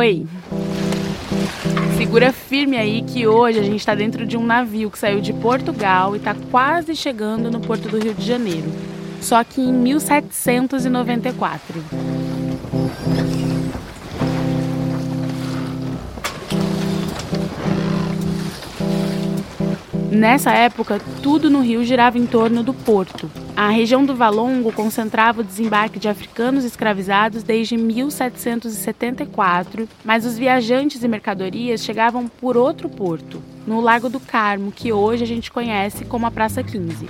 Oi! Segura firme aí que hoje a gente está dentro de um navio que saiu de Portugal e está quase chegando no porto do Rio de Janeiro. Só que em 1794. Nessa época, tudo no Rio girava em torno do porto. A região do Valongo concentrava o desembarque de africanos escravizados desde 1774, mas os viajantes e mercadorias chegavam por outro porto, no Lago do Carmo, que hoje a gente conhece como a Praça 15.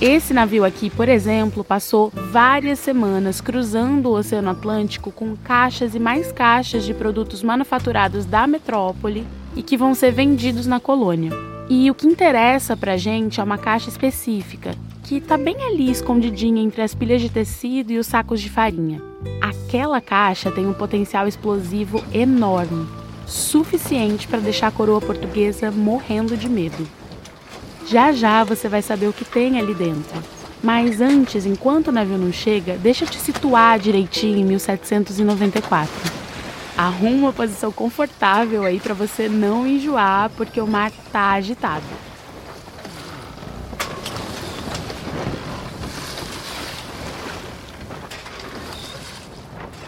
Esse navio aqui, por exemplo, passou várias semanas cruzando o Oceano Atlântico com caixas e mais caixas de produtos manufaturados da metrópole e que vão ser vendidos na colônia. E o que interessa pra gente é uma caixa específica, que está bem ali escondidinha entre as pilhas de tecido e os sacos de farinha. Aquela caixa tem um potencial explosivo enorme, suficiente para deixar a coroa portuguesa morrendo de medo. Já já você vai saber o que tem ali dentro. Mas antes, enquanto o navio não chega, deixa eu te situar direitinho em 1794. Arruma uma posição confortável aí para você não enjoar, porque o mar tá agitado.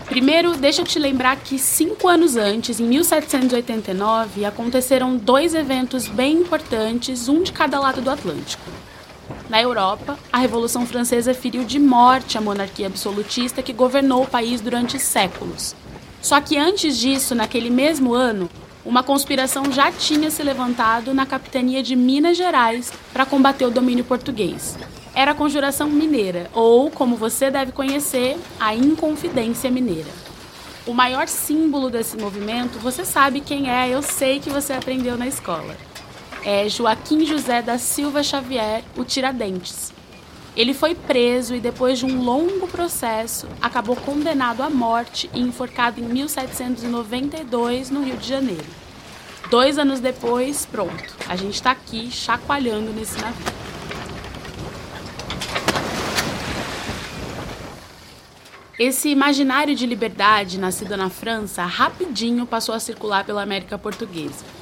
Primeiro, deixa eu te lembrar que cinco anos antes, em 1789, aconteceram dois eventos bem importantes, um de cada lado do Atlântico. Na Europa, a Revolução Francesa feriu de morte a monarquia absolutista que governou o país durante séculos. Só que antes disso, naquele mesmo ano, uma conspiração já tinha se levantado na capitania de Minas Gerais para combater o domínio português era a Conjuração Mineira, ou, como você deve conhecer, a Inconfidência Mineira. O maior símbolo desse movimento, você sabe quem é, eu sei que você aprendeu na escola. É Joaquim José da Silva Xavier, o Tiradentes. Ele foi preso e, depois de um longo processo, acabou condenado à morte e enforcado em 1792 no Rio de Janeiro. Dois anos depois, pronto, a gente está aqui chacoalhando nesse navio. Esse imaginário de liberdade, nascido na França, rapidinho passou a circular pela América Portuguesa.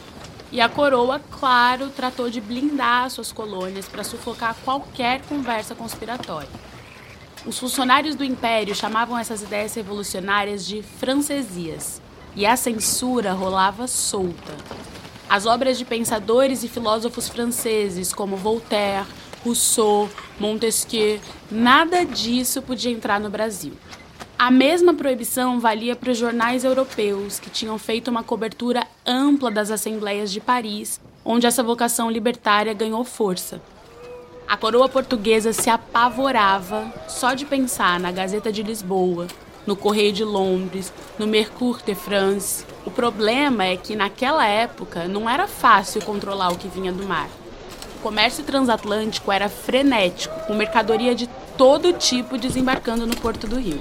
E a coroa, claro, tratou de blindar suas colônias para sufocar qualquer conversa conspiratória. Os funcionários do império chamavam essas ideias revolucionárias de francesias, e a censura rolava solta. As obras de pensadores e filósofos franceses como Voltaire, Rousseau, Montesquieu, nada disso podia entrar no Brasil. A mesma proibição valia para os jornais europeus, que tinham feito uma cobertura ampla das assembleias de Paris, onde essa vocação libertária ganhou força. A coroa portuguesa se apavorava só de pensar na Gazeta de Lisboa, no Correio de Londres, no Mercure de France. O problema é que naquela época não era fácil controlar o que vinha do mar. O comércio transatlântico era frenético, com mercadoria de todo tipo desembarcando no Porto do Rio.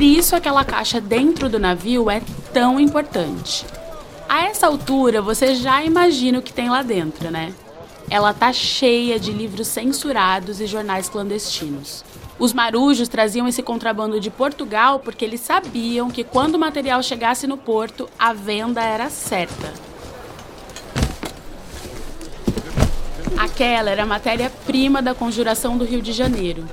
Por isso aquela caixa dentro do navio é tão importante. A essa altura você já imagina o que tem lá dentro, né? Ela tá cheia de livros censurados e jornais clandestinos. Os marujos traziam esse contrabando de Portugal porque eles sabiam que quando o material chegasse no porto, a venda era certa. Aquela era a matéria-prima da conjuração do Rio de Janeiro.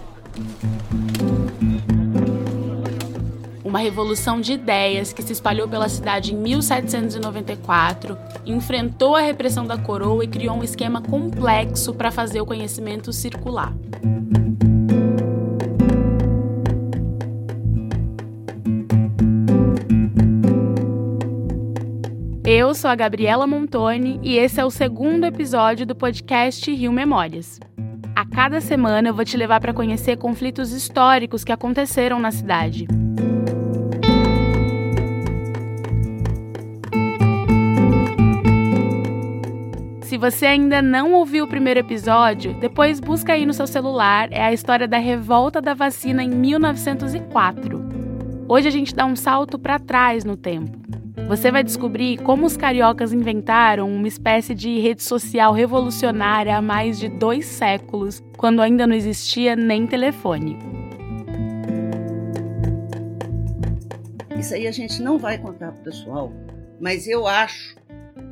Uma revolução de ideias que se espalhou pela cidade em 1794, enfrentou a repressão da coroa e criou um esquema complexo para fazer o conhecimento circular. Eu sou a Gabriela Montoni e esse é o segundo episódio do podcast Rio Memórias. A cada semana eu vou te levar para conhecer conflitos históricos que aconteceram na cidade. Se você ainda não ouviu o primeiro episódio, depois busca aí no seu celular, é a história da revolta da vacina em 1904. Hoje a gente dá um salto para trás no tempo. Você vai descobrir como os cariocas inventaram uma espécie de rede social revolucionária há mais de dois séculos, quando ainda não existia nem telefone. Isso aí a gente não vai contar para o pessoal, mas eu acho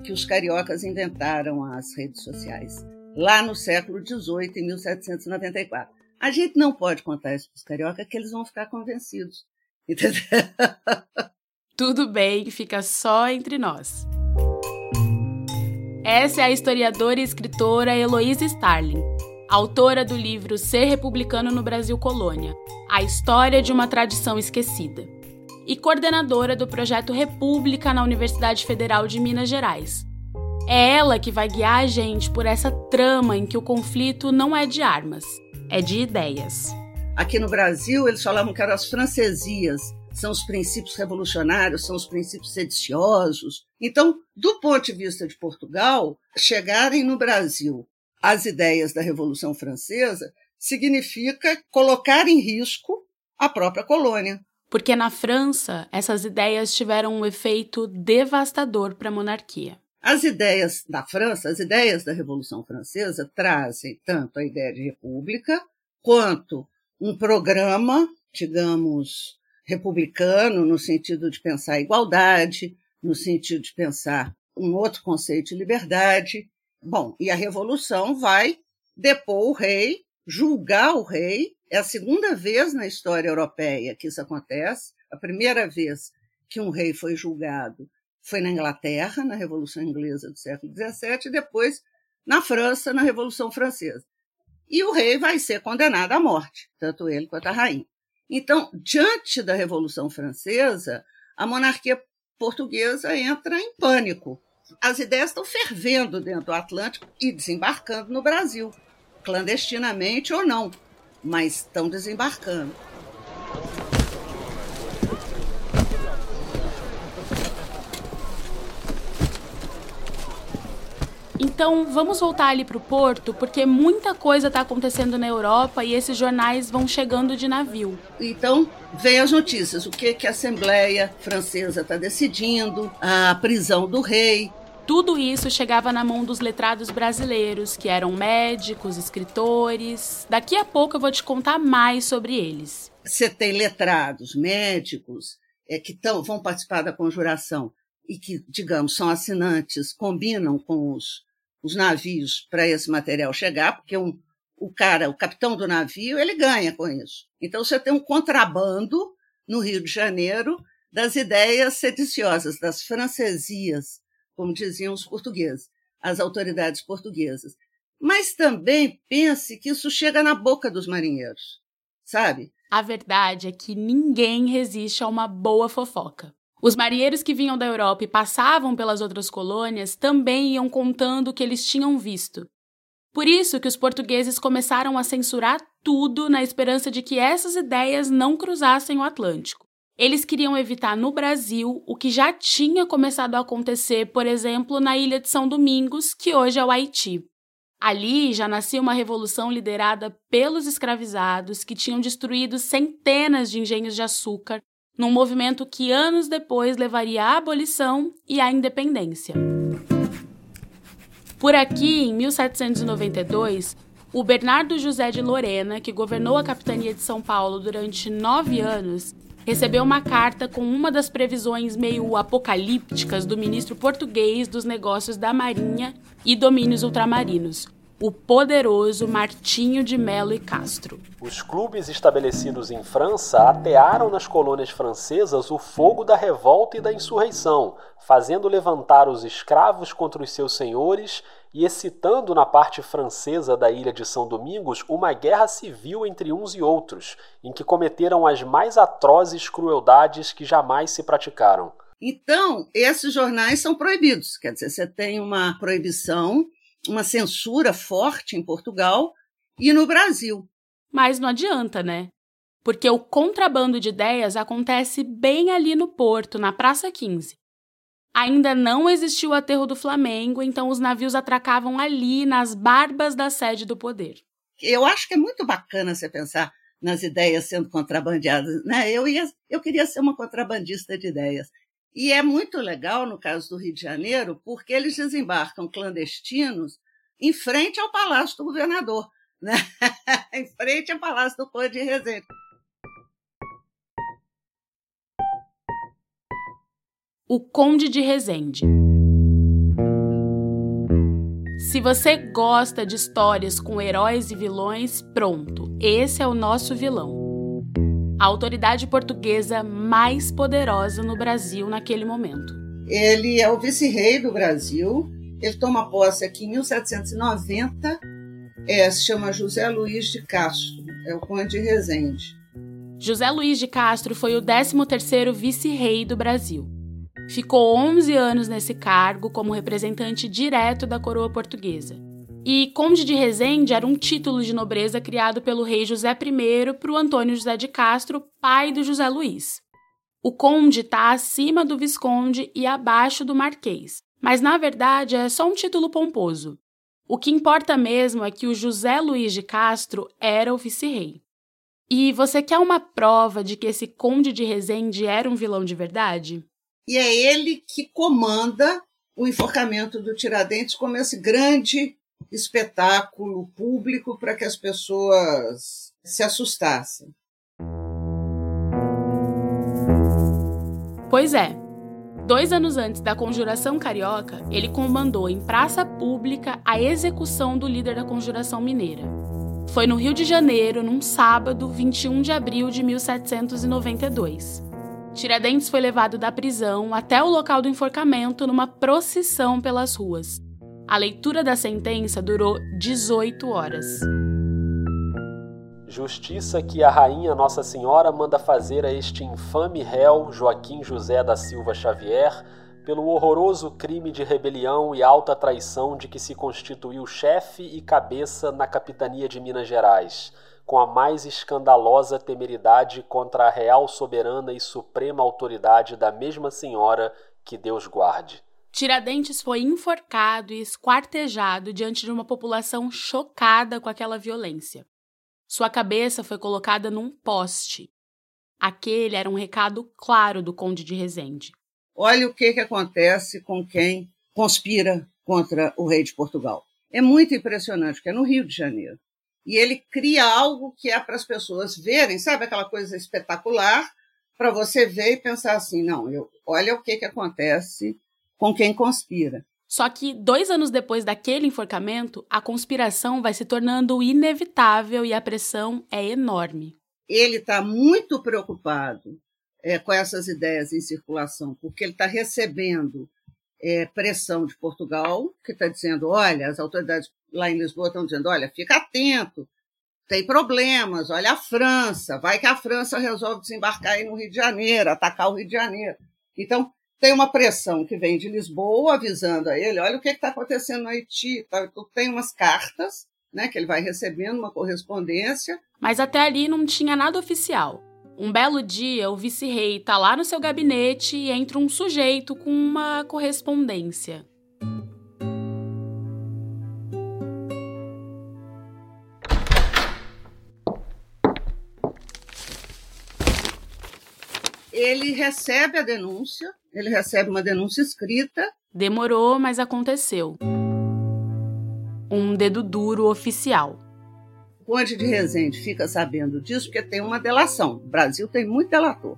que os cariocas inventaram as redes sociais lá no século XVIII, em 1794. A gente não pode contar isso para os cariocas, que eles vão ficar convencidos. Entendeu? Tudo bem, fica só entre nós. Essa é a historiadora e escritora Heloísa Starling, autora do livro Ser Republicano no Brasil Colônia A História de uma Tradição Esquecida, e coordenadora do projeto República na Universidade Federal de Minas Gerais. É ela que vai guiar a gente por essa trama em que o conflito não é de armas, é de ideias. Aqui no Brasil, eles falavam que eram as francesias, são os princípios revolucionários, são os princípios sediciosos. Então, do ponto de vista de Portugal, chegarem no Brasil as ideias da Revolução Francesa significa colocar em risco a própria colônia. Porque na França, essas ideias tiveram um efeito devastador para a monarquia. As ideias da França, as ideias da Revolução Francesa, trazem tanto a ideia de república quanto um programa, digamos, republicano, no sentido de pensar a igualdade, no sentido de pensar um outro conceito de liberdade. Bom, e a revolução vai depor o rei, julgar o rei. É a segunda vez na história europeia que isso acontece. A primeira vez que um rei foi julgado foi na Inglaterra, na Revolução Inglesa do século XVII, e depois na França, na Revolução Francesa. E o rei vai ser condenado à morte, tanto ele quanto a rainha. Então, diante da Revolução Francesa, a monarquia portuguesa entra em pânico. As ideias estão fervendo dentro do Atlântico e desembarcando no Brasil, clandestinamente ou não, mas estão desembarcando. Então vamos voltar ali para o porto, porque muita coisa está acontecendo na Europa e esses jornais vão chegando de navio. Então vem as notícias, o que, que a Assembleia Francesa está decidindo, a prisão do rei. Tudo isso chegava na mão dos letrados brasileiros, que eram médicos, escritores. Daqui a pouco eu vou te contar mais sobre eles. Você tem letrados, médicos, é, que tão, vão participar da conjuração e que, digamos, são assinantes, combinam com os os navios para esse material chegar, porque um, o cara, o capitão do navio, ele ganha com isso. Então você tem um contrabando no Rio de Janeiro das ideias sediciosas, das francesias, como diziam os portugueses, as autoridades portuguesas. Mas também pense que isso chega na boca dos marinheiros, sabe? A verdade é que ninguém resiste a uma boa fofoca. Os marinheiros que vinham da Europa e passavam pelas outras colônias também iam contando o que eles tinham visto. Por isso que os portugueses começaram a censurar tudo na esperança de que essas ideias não cruzassem o Atlântico. Eles queriam evitar no Brasil o que já tinha começado a acontecer, por exemplo, na ilha de São Domingos, que hoje é o Haiti. Ali já nascia uma revolução liderada pelos escravizados que tinham destruído centenas de engenhos de açúcar num movimento que anos depois levaria à abolição e à independência. Por aqui, em 1792, o Bernardo José de Lorena, que governou a capitania de São Paulo durante nove anos, recebeu uma carta com uma das previsões meio apocalípticas do ministro português dos negócios da Marinha e domínios ultramarinos, o poderoso Martinho de Melo e Castro. Os clubes estabelecidos em França atearam nas colônias francesas o fogo da revolta e da insurreição, fazendo levantar os escravos contra os seus senhores e excitando na parte francesa da ilha de São Domingos uma guerra civil entre uns e outros, em que cometeram as mais atrozes crueldades que jamais se praticaram. Então, esses jornais são proibidos. Quer dizer, você tem uma proibição uma censura forte em Portugal e no Brasil. Mas não adianta, né? Porque o contrabando de ideias acontece bem ali no porto, na Praça 15. Ainda não existiu o aterro do Flamengo, então os navios atracavam ali, nas barbas da sede do poder. Eu acho que é muito bacana você pensar nas ideias sendo contrabandeadas. Né? Eu, ia, eu queria ser uma contrabandista de ideias. E é muito legal no caso do Rio de Janeiro, porque eles desembarcam clandestinos em frente ao Palácio do Governador, né? em frente ao Palácio do Conde de Resende. O Conde de Resende. Se você gosta de histórias com heróis e vilões, pronto, esse é o nosso vilão a autoridade portuguesa mais poderosa no Brasil naquele momento. Ele é o vice-rei do Brasil. Ele toma posse aqui em 1790. É, se chama José Luiz de Castro. É o conde de Resende. José Luiz de Castro foi o 13º vice-rei do Brasil. Ficou 11 anos nesse cargo como representante direto da coroa portuguesa. E Conde de Resende era um título de nobreza criado pelo rei José I para o Antônio José de Castro, pai do José Luiz. O conde está acima do visconde e abaixo do marquês, mas na verdade é só um título pomposo. O que importa mesmo é que o José Luiz de Castro era o vice-rei. E você quer uma prova de que esse conde de Resende era um vilão de verdade? E é ele que comanda o enforcamento do Tiradentes como esse grande espetáculo público para que as pessoas se assustassem. Pois é. Dois anos antes da Conjuração Carioca, ele comandou em praça pública a execução do líder da Conjuração Mineira. Foi no Rio de Janeiro, num sábado, 21 de abril de 1792. Tiradentes foi levado da prisão até o local do enforcamento numa procissão pelas ruas. A leitura da sentença durou 18 horas. Justiça que a rainha Nossa Senhora manda fazer a este infame réu Joaquim José da Silva Xavier pelo horroroso crime de rebelião e alta traição de que se constituiu chefe e cabeça na capitania de Minas Gerais, com a mais escandalosa temeridade contra a real soberana e suprema autoridade da mesma senhora que Deus guarde. Tiradentes foi enforcado e esquartejado diante de uma população chocada com aquela violência. Sua cabeça foi colocada num poste. Aquele era um recado claro do Conde de Resende. Olha o que, que acontece com quem conspira contra o rei de Portugal. É muito impressionante, porque é no Rio de Janeiro. E ele cria algo que é para as pessoas verem, sabe aquela coisa espetacular, para você ver e pensar assim: não, eu, olha o que, que acontece com quem conspira. Só que dois anos depois daquele enforcamento, a conspiração vai se tornando inevitável e a pressão é enorme. Ele está muito preocupado é, com essas ideias em circulação, porque ele está recebendo é, pressão de Portugal, que está dizendo: olha, as autoridades lá em Lisboa estão dizendo: olha, fica atento, tem problemas, olha a França, vai que a França resolve desembarcar aí no Rio de Janeiro, atacar o Rio de Janeiro. Então, tem uma pressão que vem de Lisboa avisando a ele, olha o que está acontecendo no Haiti. Tá? Tem umas cartas né, que ele vai recebendo, uma correspondência. Mas até ali não tinha nada oficial. Um belo dia, o vice-rei está lá no seu gabinete e entra um sujeito com uma correspondência. Ele recebe a denúncia, ele recebe uma denúncia escrita. Demorou, mas aconteceu. Um dedo duro oficial. O Conde de Resende fica sabendo disso porque tem uma delação. O Brasil tem muito delator.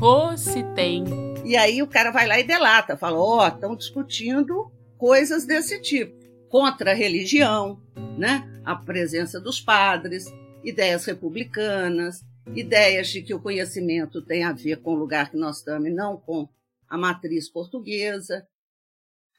Oh, se tem. E aí o cara vai lá e delata, fala: ó, oh, estão discutindo coisas desse tipo, contra a religião, né? A presença dos padres, ideias republicanas, ideias de que o conhecimento tem a ver com o lugar que nós estamos e não com a matriz portuguesa.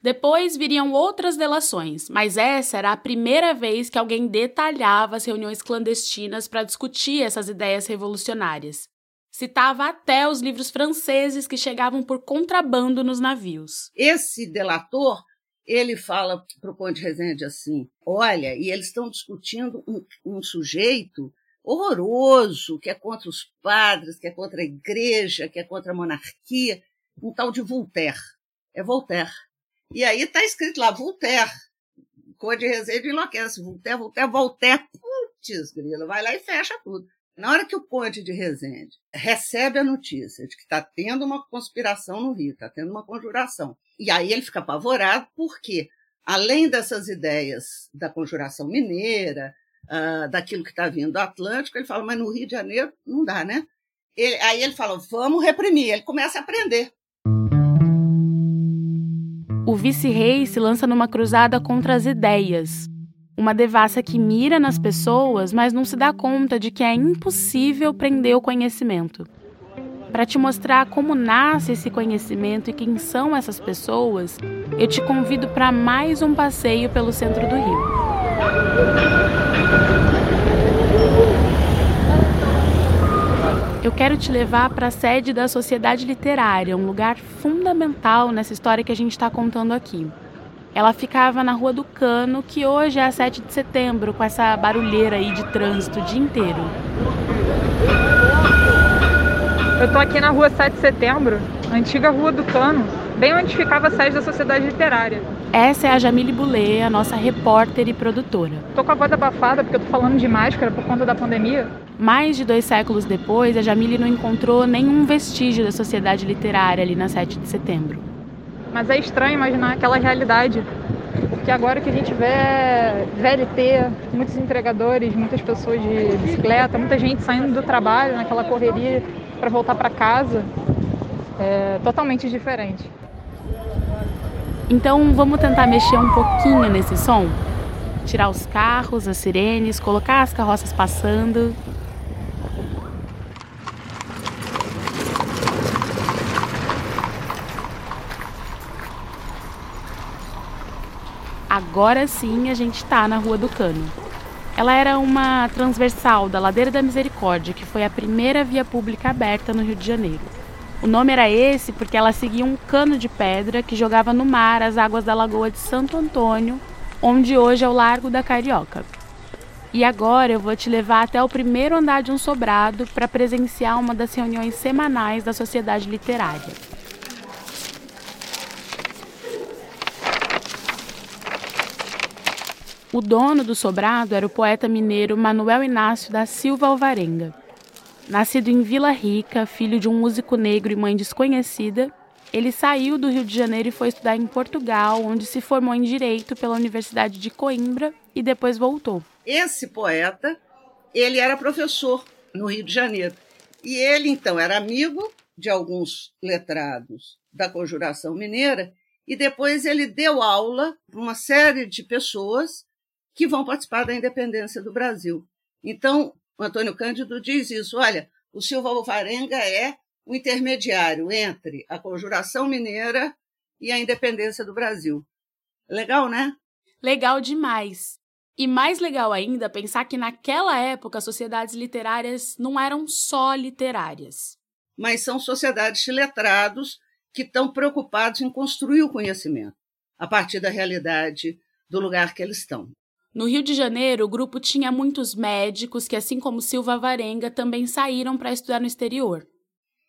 Depois viriam outras delações, mas essa era a primeira vez que alguém detalhava as reuniões clandestinas para discutir essas ideias revolucionárias. Citava até os livros franceses que chegavam por contrabando nos navios. Esse delator, ele fala para o Conde Rezende assim: olha, e eles estão discutindo um, um sujeito horroroso, que é contra os padres, que é contra a igreja, que é contra a monarquia, um tal de Voltaire. É Voltaire. E aí está escrito lá, Voltaire. Cor de Resende enlouquece. Voltaire, Voltaire, Voltaire. Putz, grilo, vai lá e fecha tudo. Na hora que o Conde de Resende recebe a notícia de que está tendo uma conspiração no Rio, está tendo uma conjuração, e aí ele fica apavorado, porque além dessas ideias da conjuração mineira, uh, daquilo que está vindo do Atlântico, ele fala, mas no Rio de Janeiro não dá, né? Ele, aí ele fala, vamos reprimir. Ele começa a aprender. O vice-rei se lança numa cruzada contra as ideias. Uma devassa que mira nas pessoas, mas não se dá conta de que é impossível prender o conhecimento. Para te mostrar como nasce esse conhecimento e quem são essas pessoas, eu te convido para mais um passeio pelo centro do Rio. Eu quero te levar para a sede da Sociedade Literária, um lugar fundamental nessa história que a gente está contando aqui. Ela ficava na Rua do Cano, que hoje é a 7 de setembro, com essa barulheira aí de trânsito o dia inteiro. Eu tô aqui na Rua 7 de Setembro, antiga Rua do Cano, bem onde ficava a sede da Sociedade Literária. Essa é a Jamile Boulet, a nossa repórter e produtora. Tô com a voz abafada porque eu tô falando de máscara por conta da pandemia. Mais de dois séculos depois, a Jamile não encontrou nenhum vestígio da sociedade literária ali na 7 de setembro. Mas é estranho imaginar aquela realidade. Porque agora que a gente vê VLT, muitos entregadores, muitas pessoas de bicicleta, muita gente saindo do trabalho naquela correria para voltar para casa, é totalmente diferente. Então vamos tentar mexer um pouquinho nesse som? Tirar os carros, as sirenes, colocar as carroças passando. Agora sim a gente está na Rua do Cano. Ela era uma transversal da Ladeira da Misericórdia, que foi a primeira via pública aberta no Rio de Janeiro. O nome era esse porque ela seguia um cano de pedra que jogava no mar as águas da Lagoa de Santo Antônio, onde hoje é o Largo da Carioca. E agora eu vou te levar até o primeiro andar de um sobrado para presenciar uma das reuniões semanais da Sociedade Literária. O dono do sobrado era o poeta mineiro Manuel Inácio da Silva Alvarenga. Nascido em Vila Rica, filho de um músico negro e mãe desconhecida, ele saiu do Rio de Janeiro e foi estudar em Portugal, onde se formou em Direito pela Universidade de Coimbra e depois voltou. Esse poeta, ele era professor no Rio de Janeiro. E ele, então, era amigo de alguns letrados da Conjuração Mineira e depois ele deu aula para uma série de pessoas que vão participar da independência do Brasil. Então, o Antônio Cândido diz isso: olha, o Silva Alvarenga é o intermediário entre a conjuração mineira e a independência do Brasil. Legal, né? Legal demais. E mais legal ainda pensar que naquela época as sociedades literárias não eram só literárias. Mas são sociedades de letrados que estão preocupados em construir o conhecimento a partir da realidade do lugar que eles estão. No Rio de Janeiro, o grupo tinha muitos médicos que, assim como Silva Varenga, também saíram para estudar no exterior.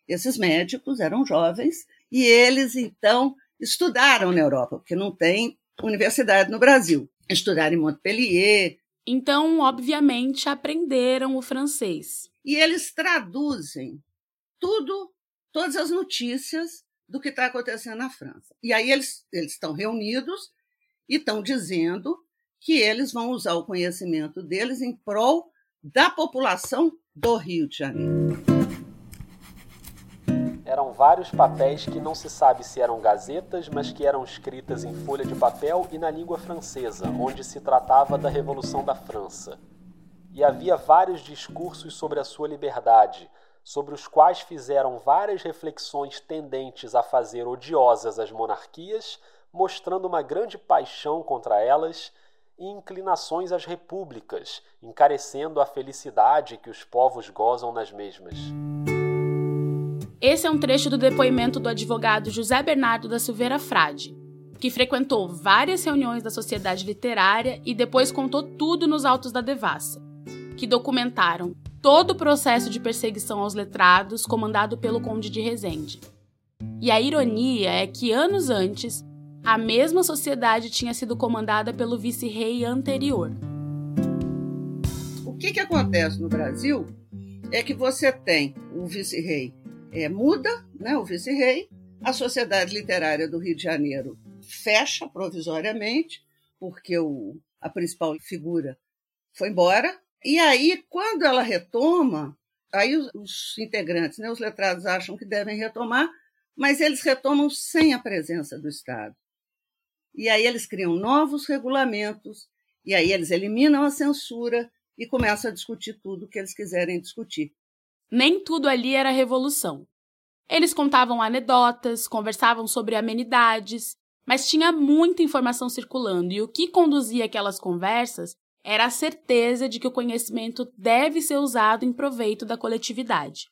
Esses médicos eram jovens e eles, então, estudaram na Europa, porque não tem universidade no Brasil. Estudaram em Montpellier. Então, obviamente, aprenderam o francês. E eles traduzem tudo, todas as notícias do que está acontecendo na França. E aí eles, eles estão reunidos e estão dizendo que eles vão usar o conhecimento deles em prol da população do Rio de Janeiro. Eram vários papéis que não se sabe se eram gazetas, mas que eram escritas em folha de papel e na língua francesa, onde se tratava da Revolução da França. E havia vários discursos sobre a sua liberdade, sobre os quais fizeram várias reflexões tendentes a fazer odiosas as monarquias, mostrando uma grande paixão contra elas e inclinações às repúblicas, encarecendo a felicidade que os povos gozam nas mesmas. Esse é um trecho do depoimento do advogado José Bernardo da Silveira Frade, que frequentou várias reuniões da sociedade literária e depois contou tudo nos autos da devassa, que documentaram todo o processo de perseguição aos letrados comandado pelo Conde de Resende. E a ironia é que anos antes, a mesma sociedade tinha sido comandada pelo vice-rei anterior. O que, que acontece no Brasil é que você tem o vice-rei é, muda, né, o vice-rei, a Sociedade Literária do Rio de Janeiro fecha provisoriamente, porque o, a principal figura foi embora. E aí, quando ela retoma, aí os, os integrantes, né, os letrados acham que devem retomar, mas eles retomam sem a presença do Estado. E aí eles criam novos regulamentos, e aí eles eliminam a censura e começam a discutir tudo que eles quiserem discutir. Nem tudo ali era revolução. Eles contavam anedotas, conversavam sobre amenidades, mas tinha muita informação circulando, e o que conduzia aquelas conversas era a certeza de que o conhecimento deve ser usado em proveito da coletividade.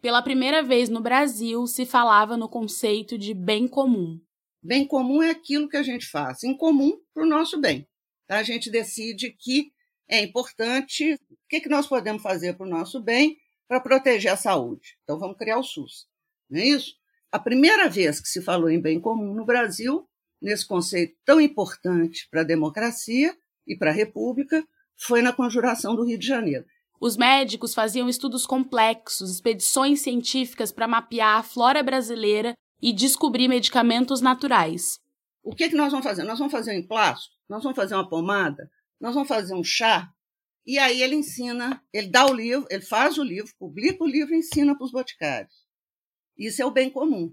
Pela primeira vez no Brasil se falava no conceito de bem comum. Bem comum é aquilo que a gente faz em comum para o nosso bem. A gente decide que é importante, o que, que nós podemos fazer para o nosso bem para proteger a saúde. Então vamos criar o SUS. Não é isso? A primeira vez que se falou em bem comum no Brasil, nesse conceito tão importante para a democracia e para a república, foi na Conjuração do Rio de Janeiro. Os médicos faziam estudos complexos, expedições científicas para mapear a flora brasileira e descobrir medicamentos naturais. O que, que nós vamos fazer? Nós vamos fazer um emplasto? Nós vamos fazer uma pomada? Nós vamos fazer um chá? E aí ele ensina, ele dá o livro, ele faz o livro, publica o livro e ensina para os boticários. Isso é o bem comum.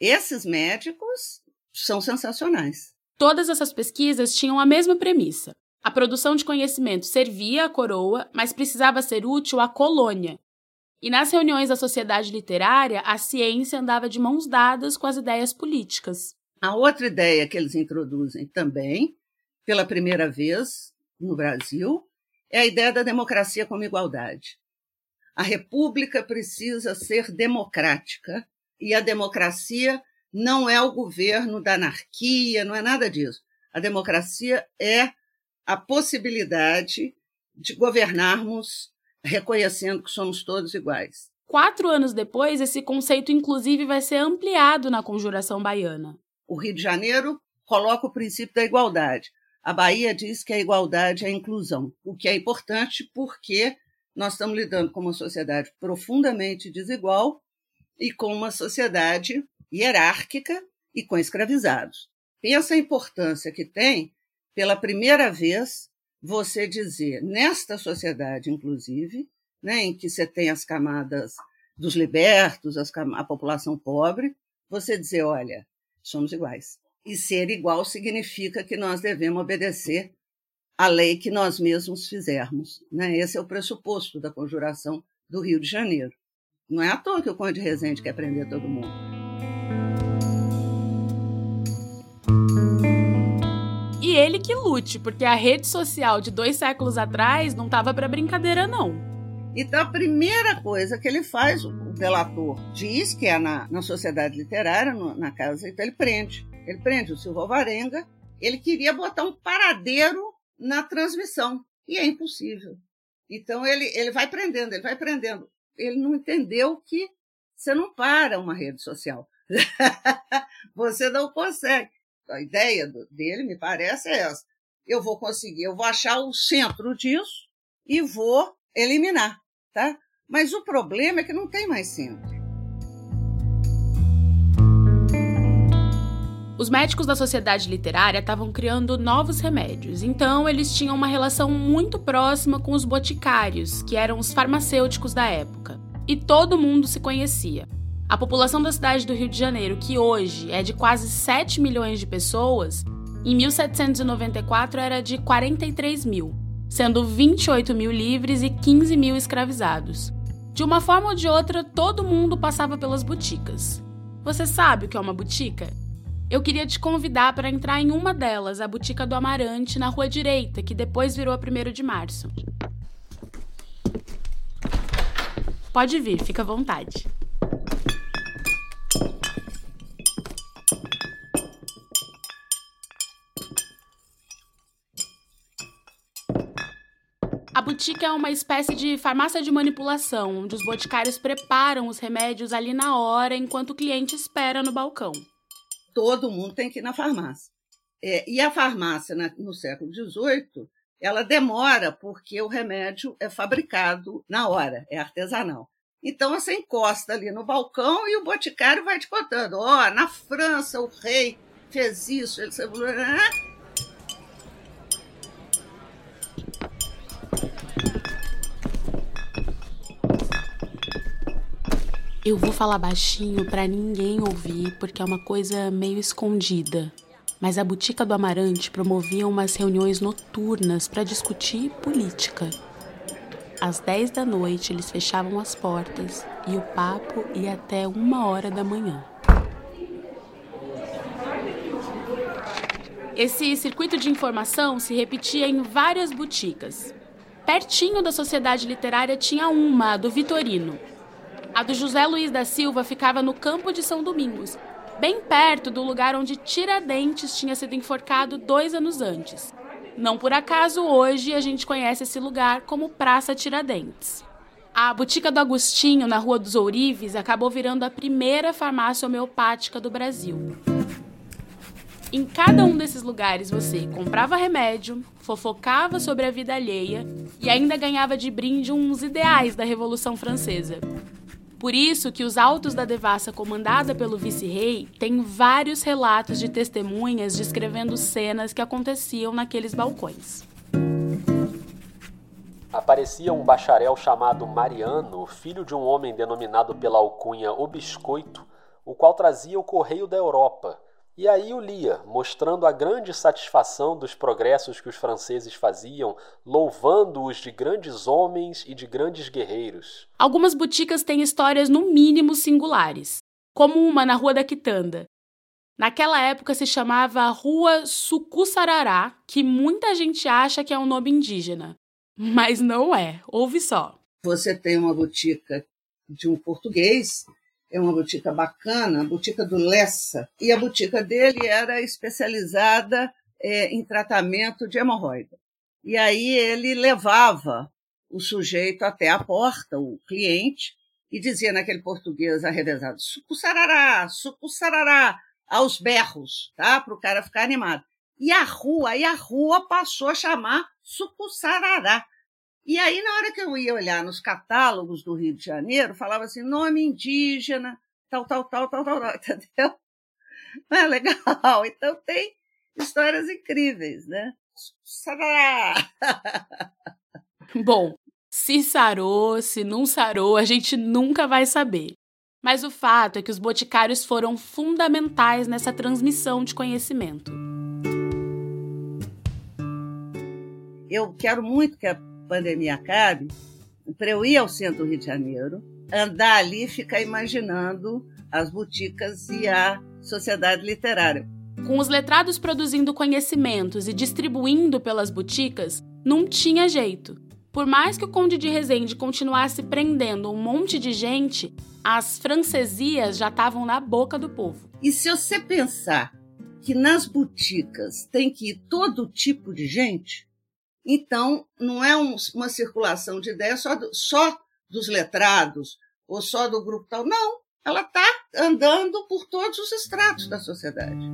Esses médicos são sensacionais. Todas essas pesquisas tinham a mesma premissa. A produção de conhecimento servia à coroa, mas precisava ser útil à colônia. E nas reuniões da sociedade literária, a ciência andava de mãos dadas com as ideias políticas. A outra ideia que eles introduzem também, pela primeira vez no Brasil, é a ideia da democracia como igualdade. A república precisa ser democrática e a democracia não é o governo da anarquia, não é nada disso. A democracia é a possibilidade de governarmos reconhecendo que somos todos iguais. Quatro anos depois, esse conceito, inclusive, vai ser ampliado na Conjuração Baiana. O Rio de Janeiro coloca o princípio da igualdade. A Bahia diz que a igualdade é a inclusão, o que é importante porque nós estamos lidando com uma sociedade profundamente desigual e com uma sociedade hierárquica e com escravizados. Pensa a importância que tem, pela primeira vez, você dizer, nesta sociedade, inclusive, né, em que você tem as camadas dos libertos, as, a população pobre, você dizer, olha, somos iguais. E ser igual significa que nós devemos obedecer à lei que nós mesmos fizermos. Né? Esse é o pressuposto da conjuração do Rio de Janeiro. Não é à toa que o Conde Rezende quer prender todo mundo. E ele que lute, porque a rede social de dois séculos atrás não estava para brincadeira, não. Então, a primeira coisa que ele faz, o delator diz que é na, na sociedade literária, no, na casa, então ele prende. Ele prende o Silva Alvarenga. Ele queria botar um paradeiro na transmissão. E é impossível. Então ele, ele vai prendendo, ele vai prendendo. Ele não entendeu que você não para uma rede social. você não consegue. A ideia dele, me parece, é essa. Eu vou conseguir, eu vou achar o centro disso e vou eliminar, tá? Mas o problema é que não tem mais centro. Os médicos da sociedade literária estavam criando novos remédios, então eles tinham uma relação muito próxima com os boticários, que eram os farmacêuticos da época. E todo mundo se conhecia. A população da cidade do Rio de Janeiro, que hoje é de quase 7 milhões de pessoas, em 1794 era de 43 mil, sendo 28 mil livres e 15 mil escravizados. De uma forma ou de outra, todo mundo passava pelas boticas. Você sabe o que é uma botica? Eu queria te convidar para entrar em uma delas, a Botica do Amarante, na Rua Direita, que depois virou a 1 de março. Pode vir, fica à vontade. Boutique é uma espécie de farmácia de manipulação, onde os boticários preparam os remédios ali na hora enquanto o cliente espera no balcão todo mundo tem que ir na farmácia. É, e a farmácia, no século XVIII, ela demora porque o remédio é fabricado na hora, é artesanal. Então você encosta ali no balcão e o boticário vai te contando: ó, oh, na França o rei fez isso, ele Eu vou falar baixinho para ninguém ouvir, porque é uma coisa meio escondida. Mas a Botica do Amarante promovia umas reuniões noturnas para discutir política. Às 10 da noite, eles fechavam as portas e o papo ia até uma hora da manhã. Esse circuito de informação se repetia em várias boticas. Pertinho da sociedade literária tinha uma, a do Vitorino. A do José Luiz da Silva ficava no Campo de São Domingos, bem perto do lugar onde Tiradentes tinha sido enforcado dois anos antes. Não por acaso hoje a gente conhece esse lugar como Praça Tiradentes. A Botica do Agostinho, na Rua dos Ourives, acabou virando a primeira farmácia homeopática do Brasil. Em cada um desses lugares você comprava remédio, fofocava sobre a vida alheia e ainda ganhava de brinde uns ideais da Revolução Francesa. Por isso que os autos da devassa comandada pelo vice-rei têm vários relatos de testemunhas descrevendo cenas que aconteciam naqueles balcões. Aparecia um bacharel chamado Mariano, filho de um homem denominado pela alcunha O Biscoito, o qual trazia o correio da Europa e aí o lia, mostrando a grande satisfação dos progressos que os franceses faziam, louvando-os de grandes homens e de grandes guerreiros. Algumas boticas têm histórias no mínimo singulares, como uma na Rua da Quitanda. Naquela época se chamava Rua Sucussarará, que muita gente acha que é um nome indígena. Mas não é, ouve só. Você tem uma botica de um português é uma botica bacana, a botica do Lessa, e a botica dele era especializada é, em tratamento de hemorroida. E aí ele levava o sujeito até a porta, o cliente, e dizia naquele português arrevezado, sucussarará, sucussarará, aos berros, tá? Para o cara ficar animado. E a rua, e a rua passou a chamar sucussarará. E aí, na hora que eu ia olhar nos catálogos do Rio de Janeiro, falava assim, nome indígena, tal, tal, tal, tal, tal, tal entendeu? Não é legal? Então tem histórias incríveis, né? Sarará! Bom, se sarou, se não sarou, a gente nunca vai saber. Mas o fato é que os boticários foram fundamentais nessa transmissão de conhecimento. Eu quero muito que a pandemia acabe, para eu ir ao centro do Rio de Janeiro, andar ali e ficar imaginando as boticas e a sociedade literária. Com os letrados produzindo conhecimentos e distribuindo pelas boticas, não tinha jeito. Por mais que o Conde de Resende continuasse prendendo um monte de gente, as francesias já estavam na boca do povo. E se você pensar que nas boticas tem que ir todo tipo de gente, então, não é um, uma circulação de ideias só, do, só dos letrados ou só do grupo tal. Não, ela está andando por todos os estratos da sociedade.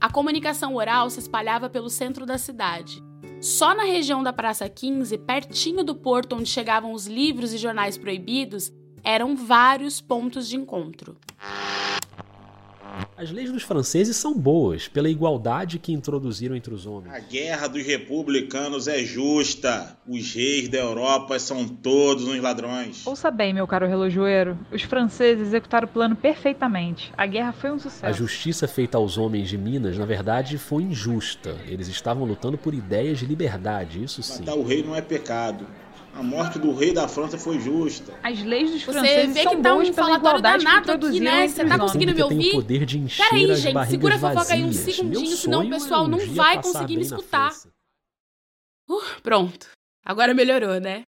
A comunicação oral se espalhava pelo centro da cidade. Só na região da Praça 15, pertinho do porto onde chegavam os livros e jornais proibidos, eram vários pontos de encontro. As leis dos franceses são boas, pela igualdade que introduziram entre os homens. A guerra dos republicanos é justa. Os reis da Europa são todos uns ladrões. Ouça bem, meu caro relojoeiro. Os franceses executaram o plano perfeitamente. A guerra foi um sucesso. A justiça feita aos homens de Minas, na verdade, foi injusta. Eles estavam lutando por ideias de liberdade, isso sim. Matar o rei não é pecado. A morte do rei da França foi justa. As leis dos Você franceses vê que tá um falatório danado aqui, né? Você tá conseguindo me ouvir? Poder de encher Peraí, gente, segura a fofoca aí um segundinho, senão o pessoal é um não vai conseguir me escutar. Uh, pronto. Agora melhorou, né?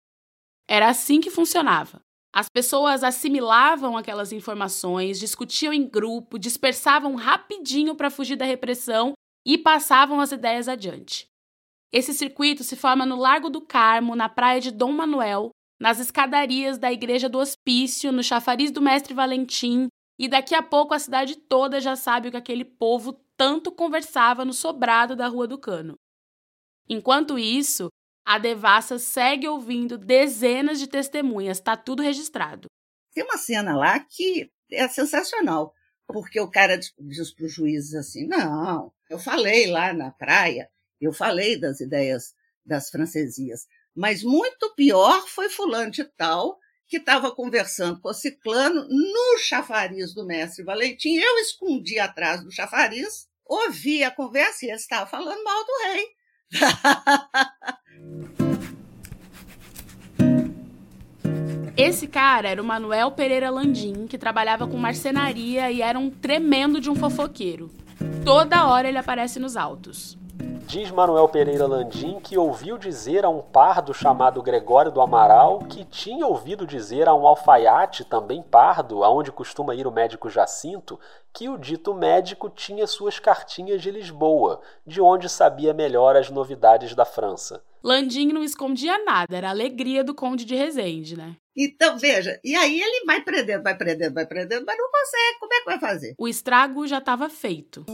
Era assim que funcionava. As pessoas assimilavam aquelas informações, discutiam em grupo, dispersavam rapidinho para fugir da repressão e passavam as ideias adiante. Esse circuito se forma no Largo do Carmo, na praia de Dom Manuel, nas escadarias da Igreja do Hospício, no chafariz do Mestre Valentim, e daqui a pouco a cidade toda já sabe o que aquele povo tanto conversava no sobrado da Rua do Cano. Enquanto isso, a devassa segue ouvindo dezenas de testemunhas, está tudo registrado. Tem uma cena lá que é sensacional, porque o cara diz para os juízes assim: não, eu falei lá na praia, eu falei das ideias das francesias, mas muito pior foi fulano de tal que estava conversando com o ciclano no chafariz do mestre Valentim. Eu escondi atrás do chafariz, ouvi a conversa e ele estava falando mal do rei. Esse cara era o Manuel Pereira Landim, que trabalhava com marcenaria e era um tremendo de um fofoqueiro. Toda hora ele aparece nos autos. Diz Manuel Pereira Landim que ouviu dizer a um pardo chamado Gregório do Amaral que tinha ouvido dizer a um alfaiate, também pardo, aonde costuma ir o médico Jacinto, que o dito médico tinha suas cartinhas de Lisboa, de onde sabia melhor as novidades da França. Landim não escondia nada, era a alegria do conde de Resende, né? Então, veja, e aí ele vai prendendo, vai prendendo, vai prendendo, mas não consegue. Como é que vai fazer? O estrago já estava feito.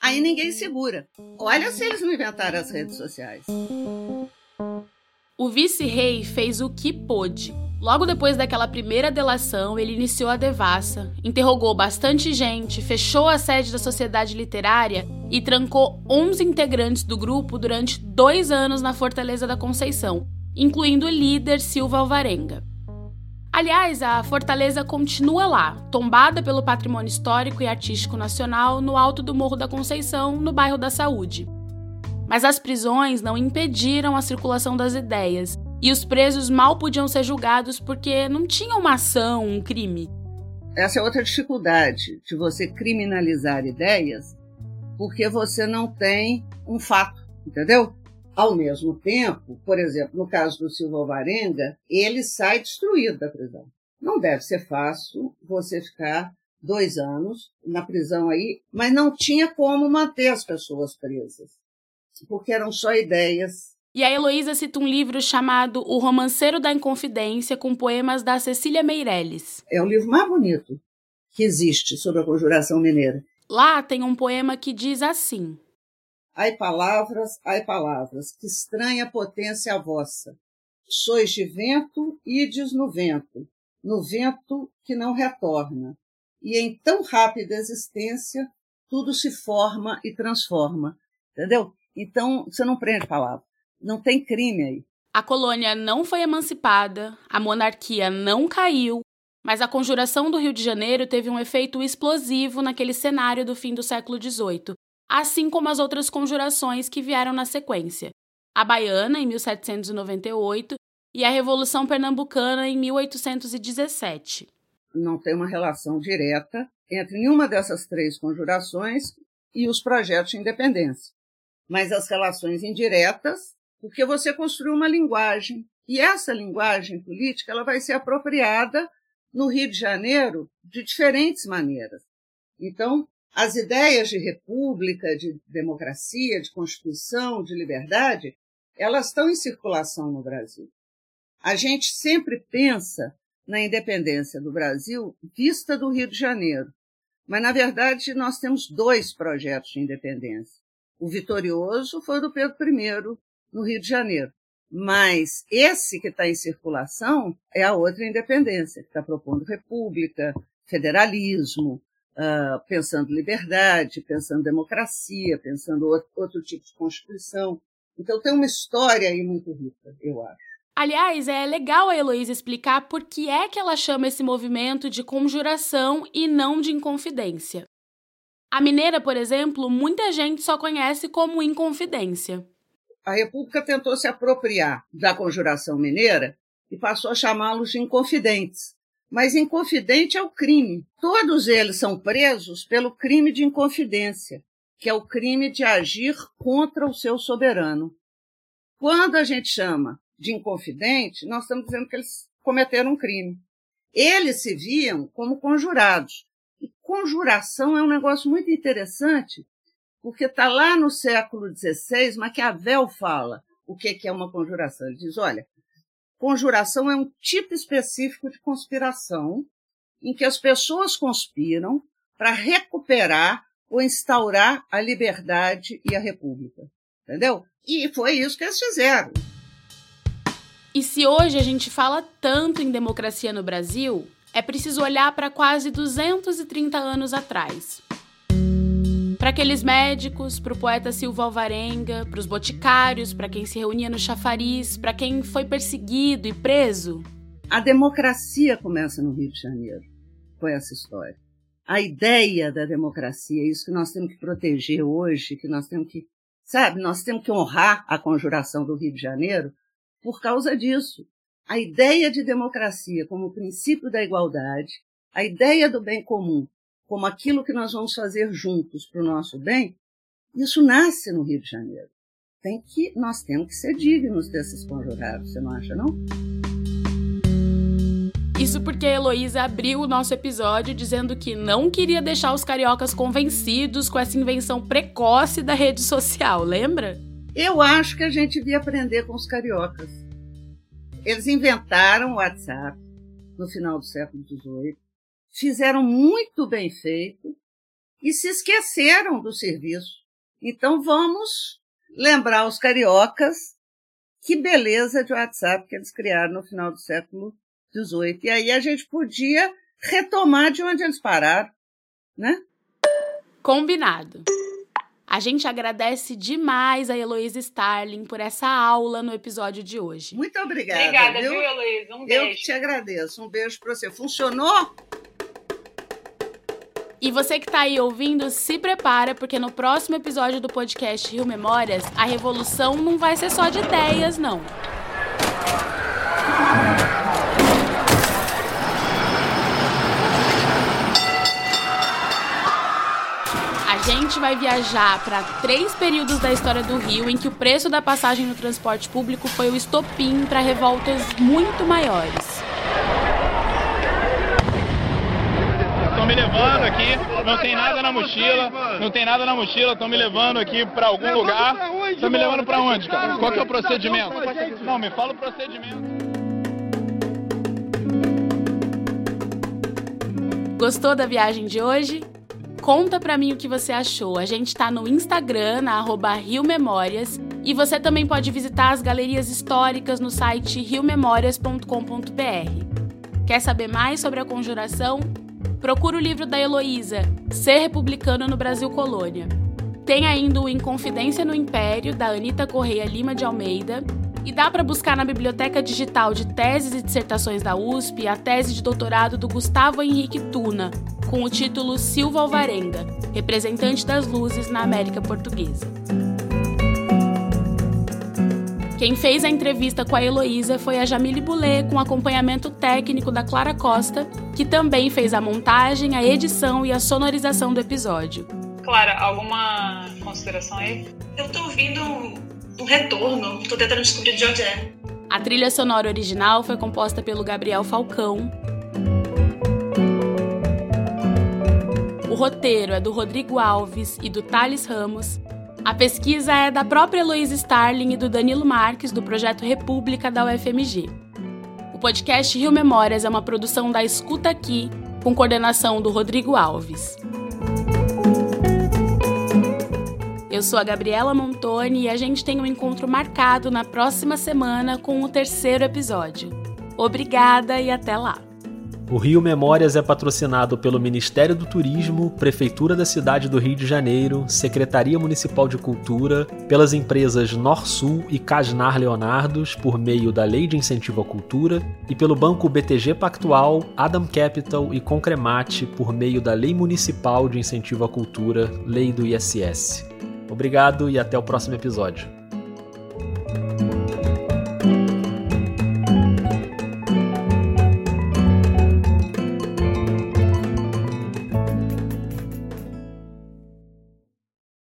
Aí ninguém segura. Olha se eles não inventaram as redes sociais. O vice-rei fez o que pôde. Logo depois daquela primeira delação, ele iniciou a devassa, interrogou bastante gente, fechou a sede da sociedade literária e trancou 11 integrantes do grupo durante dois anos na Fortaleza da Conceição, incluindo o líder Silva Alvarenga. Aliás, a fortaleza continua lá, tombada pelo patrimônio histórico e artístico nacional no alto do Morro da Conceição, no bairro da Saúde. Mas as prisões não impediram a circulação das ideias, e os presos mal podiam ser julgados porque não tinham uma ação, um crime. Essa é outra dificuldade de você criminalizar ideias, porque você não tem um fato, entendeu? Ao mesmo tempo, por exemplo, no caso do Silva Alvarenga, ele sai destruído da prisão. Não deve ser fácil você ficar dois anos na prisão aí, mas não tinha como manter as pessoas presas, porque eram só ideias. E a Heloísa cita um livro chamado O Romanceiro da Inconfidência, com poemas da Cecília Meirelles. É o livro mais bonito que existe sobre a conjuração mineira. Lá tem um poema que diz assim: Ai palavras, ai palavras, que estranha potência a vossa. Sois de vento, ides no vento, no vento que não retorna. E em tão rápida existência, tudo se forma e transforma. Entendeu? Então, você não prende palavra. Não tem crime aí. A colônia não foi emancipada, a monarquia não caiu, mas a conjuração do Rio de Janeiro teve um efeito explosivo naquele cenário do fim do século XVIII, assim como as outras conjurações que vieram na sequência. A Baiana, em 1798, e a Revolução Pernambucana, em 1817. Não tem uma relação direta entre nenhuma dessas três conjurações e os projetos de independência, mas as relações indiretas, porque você construiu uma linguagem, e essa linguagem política ela vai ser apropriada no Rio de Janeiro de diferentes maneiras. Então, as ideias de república, de democracia, de constituição, de liberdade, elas estão em circulação no Brasil. A gente sempre pensa na independência do Brasil vista do Rio de Janeiro, mas na verdade nós temos dois projetos de independência. O vitorioso foi do Pedro I no Rio de Janeiro, mas esse que está em circulação é a outra independência, que está propondo república, federalismo, uh, pensando liberdade, pensando democracia, pensando outro, outro tipo de constituição. Então tem uma história aí muito rica, eu acho. Aliás, é legal a Heloísa explicar por que é que ela chama esse movimento de conjuração e não de inconfidência. A mineira, por exemplo, muita gente só conhece como inconfidência. A República tentou se apropriar da conjuração mineira e passou a chamá-los de inconfidentes, mas inconfidente é o crime. Todos eles são presos pelo crime de inconfidência, que é o crime de agir contra o seu soberano. Quando a gente chama de inconfidente, nós estamos dizendo que eles cometeram um crime. Eles se viam como conjurados. E conjuração é um negócio muito interessante, porque está lá no século XVI, Maquiavel fala o que é uma conjuração. Ele diz: olha, Conjuração é um tipo específico de conspiração em que as pessoas conspiram para recuperar ou instaurar a liberdade e a república. Entendeu? E foi isso que eles fizeram. E se hoje a gente fala tanto em democracia no Brasil, é preciso olhar para quase 230 anos atrás. Para aqueles médicos, para o poeta Silva Alvarenga, para os boticários, para quem se reunia no chafariz, para quem foi perseguido e preso. A democracia começa no Rio de Janeiro, com essa história. A ideia da democracia, isso que nós temos que proteger hoje, que nós temos que, sabe, nós temos que honrar a conjuração do Rio de Janeiro por causa disso. A ideia de democracia como princípio da igualdade, a ideia do bem comum como aquilo que nós vamos fazer juntos para o nosso bem, isso nasce no Rio de Janeiro. Tem que, nós temos que ser dignos desses conjurados, você não acha, não? Isso porque a Heloísa abriu o nosso episódio dizendo que não queria deixar os cariocas convencidos com essa invenção precoce da rede social, lembra? Eu acho que a gente devia aprender com os cariocas. Eles inventaram o WhatsApp no final do século XVIII fizeram muito bem feito e se esqueceram do serviço. Então vamos lembrar os cariocas que beleza de WhatsApp que eles criaram no final do século XVIII. E aí a gente podia retomar de onde eles pararam, né? Combinado. A gente agradece demais a Heloísa Starling por essa aula no episódio de hoje. Muito obrigada. Obrigada, viu, viu Heloísa? Um beijo. Eu te agradeço. Um beijo para você. Funcionou? E você que tá aí ouvindo, se prepara, porque no próximo episódio do podcast Rio Memórias, a revolução não vai ser só de ideias, não. A gente vai viajar para três períodos da história do Rio em que o preço da passagem no transporte público foi o estopim para revoltas muito maiores. Me levando aqui, não tem nada na mochila, não tem nada na mochila, estão me levando aqui para algum lugar. Estão me levando para onde, cara? Qual que é o procedimento? Não, me fala o procedimento. Gostou da viagem de hoje? Conta pra mim o que você achou. A gente tá no Instagram, na arroba Rio Memórias, e você também pode visitar as galerias históricas no site riomemorias.com.br. Quer saber mais sobre a conjuração? Procura o livro da Heloísa, Ser Republicano no Brasil Colônia. Tem ainda o Em Confidência no Império, da Anita Correia Lima de Almeida. E dá para buscar na biblioteca digital de teses e dissertações da USP a tese de doutorado do Gustavo Henrique Tuna, com o título Silva Alvarenga, representante das luzes na América Portuguesa. Quem fez a entrevista com a Heloísa foi a Jamile Boulet, com acompanhamento técnico da Clara Costa, que também fez a montagem, a edição e a sonorização do episódio. Clara, alguma consideração aí? Eu tô ouvindo um, retorno, tô tentando descobrir de onde é. A trilha sonora original foi composta pelo Gabriel Falcão. O roteiro é do Rodrigo Alves e do Thales Ramos a pesquisa é da própria Luiz Starling e do Danilo Marques, do projeto República da UFMG. O podcast Rio Memórias é uma produção da Escuta Aqui, com coordenação do Rodrigo Alves. Eu sou a Gabriela Montoni e a gente tem um encontro marcado na próxima semana com o terceiro episódio. Obrigada e até lá! O Rio Memórias é patrocinado pelo Ministério do Turismo, Prefeitura da cidade do Rio de Janeiro, Secretaria Municipal de Cultura, pelas empresas Norsul e Casnar Leonardos, por meio da Lei de Incentivo à Cultura, e pelo Banco BTG Pactual, Adam Capital e Concremate, por meio da Lei Municipal de Incentivo à Cultura, Lei do ISS. Obrigado e até o próximo episódio.